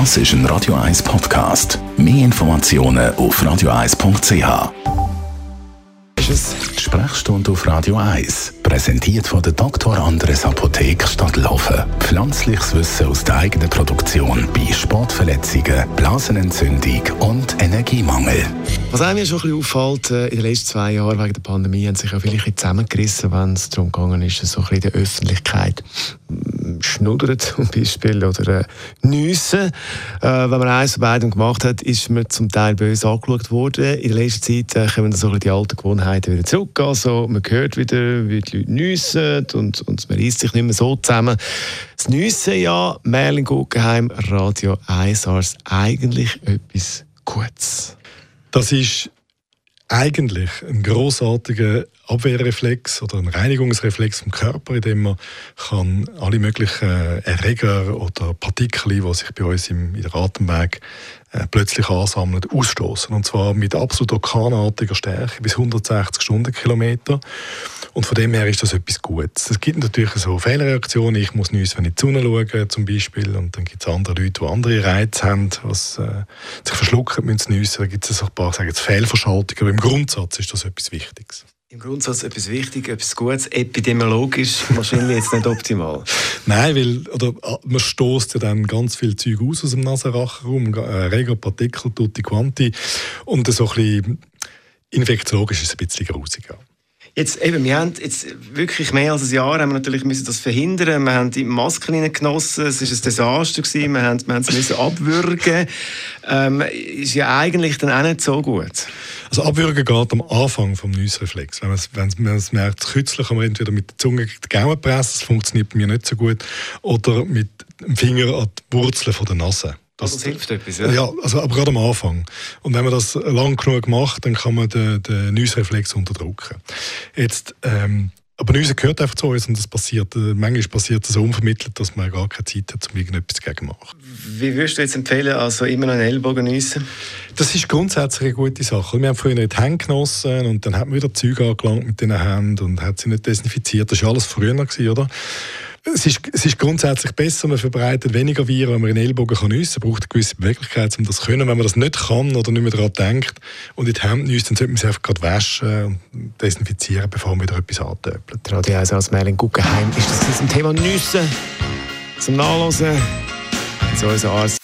Das ist ein Radio 1 Podcast. Mehr Informationen auf radio1.ch. Die Sprechstunde auf Radio 1, präsentiert von der Dr. Andres Apotheke Stadtlaufen. Pflanzliches Wissen aus der eigenen Produktion bei Sportverletzungen, Blasenentzündung und Energiemangel. Was einem schon ein bisschen auffällt, äh, in den letzten zwei Jahren wegen der Pandemie haben sich ja viele zusammengerissen, wenn es darum ist, so ein in der Öffentlichkeit schnuddern zum Beispiel oder äh, nüssen. Äh, wenn man eins von beiden gemacht hat, ist man zum Teil böse angeschaut worden. In der letzten Zeit äh, kommen so die alten Gewohnheiten wieder zurück. Also man hört wieder, wie die Leute nüssen und, und man reißt sich nicht mehr so zusammen. Das Nüssen ja, Merlin Guggenheim, Radio 1 als eigentlich etwas Gutes. Das ist eigentlich ein großartiger Abwehrreflex oder ein Reinigungsreflex vom Körper, in dem man kann alle möglichen Erreger oder Partikel, die sich bei uns im, in der Atemweg äh, plötzlich ansammeln, ausstoßen. Und zwar mit absolut orkanartiger Stärke bis 160 Stundenkilometer. Und von dem her ist das etwas Gutes. Es gibt natürlich so Fehlreaktionen. Ich muss nüssen, wenn ich die Sonne schaue, zum Beispiel. Und dann gibt es andere Leute, die andere Reize haben, was äh, sich verschlucken müssen. Da gibt es ein paar sagen jetzt Fehlverschaltungen. Aber im Grundsatz ist das etwas Wichtiges. Im Grundsatz etwas Wichtiges, etwas Gutes, epidemiologisch wahrscheinlich jetzt nicht optimal. Nein, weil oder, man stoßt ja dann ganz viel Zeug aus aus dem Nasenrachenraum, äh, Reger, Partikel, tutti quanti und so ein bisschen infektiologisch ist es ein bisschen grusiger. Jetzt, eben, wir haben jetzt wirklich mehr als ein Jahr haben wir natürlich müssen das verhindern. Wir haben die Masken genossen, es war ein Desaster gewesen. Wir haben, wir haben es müssen abwürgen. Ähm, ist ja eigentlich dann auch nicht so gut. Also abwürgen geht am Anfang vom Nüssreflex. Wenn man es, wenn merkt, kürzlich kann man entweder mit der Zunge die Gaumen pressen, das funktioniert bei mir nicht so gut, oder mit dem Finger an die Wurzeln der Nase. Das, das, hilft etwas, ja? Ja, also, aber gerade am Anfang. Und wenn man das lang genug macht, dann kann man den, den Nüssreflex unterdrücken. Jetzt, ähm, aber Nüsse gehört einfach zu uns und das passiert, äh, manchmal passiert das so unvermittelt, dass man gar keine Zeit hat, um irgendetwas dagegen zu machen. Wie würdest du jetzt empfehlen, also immer noch einen Ellbogen nüssen? Das ist grundsätzlich eine gute Sache. Wir haben früher nicht Hände genossen und dann hat man wieder Zeug angelangt mit den Händen und hat sie nicht desinfiziert. Das war alles früher, oder? Es ist, es ist grundsätzlich besser, man verbreitet weniger Viren, wenn man einen Ellbogen kann nüssen kann. braucht eine gewisse Beweglichkeit, um das zu können. Wenn man das nicht kann oder nicht mehr daran denkt und in die Hände nüsst, dann sollte man sie einfach gerade waschen und desinfizieren, bevor man wieder etwas antöpelt. Radio 1 als Merlin Guggenheim ist das zum Thema Nüssen. Zum Nachlesen. So unser Arzt.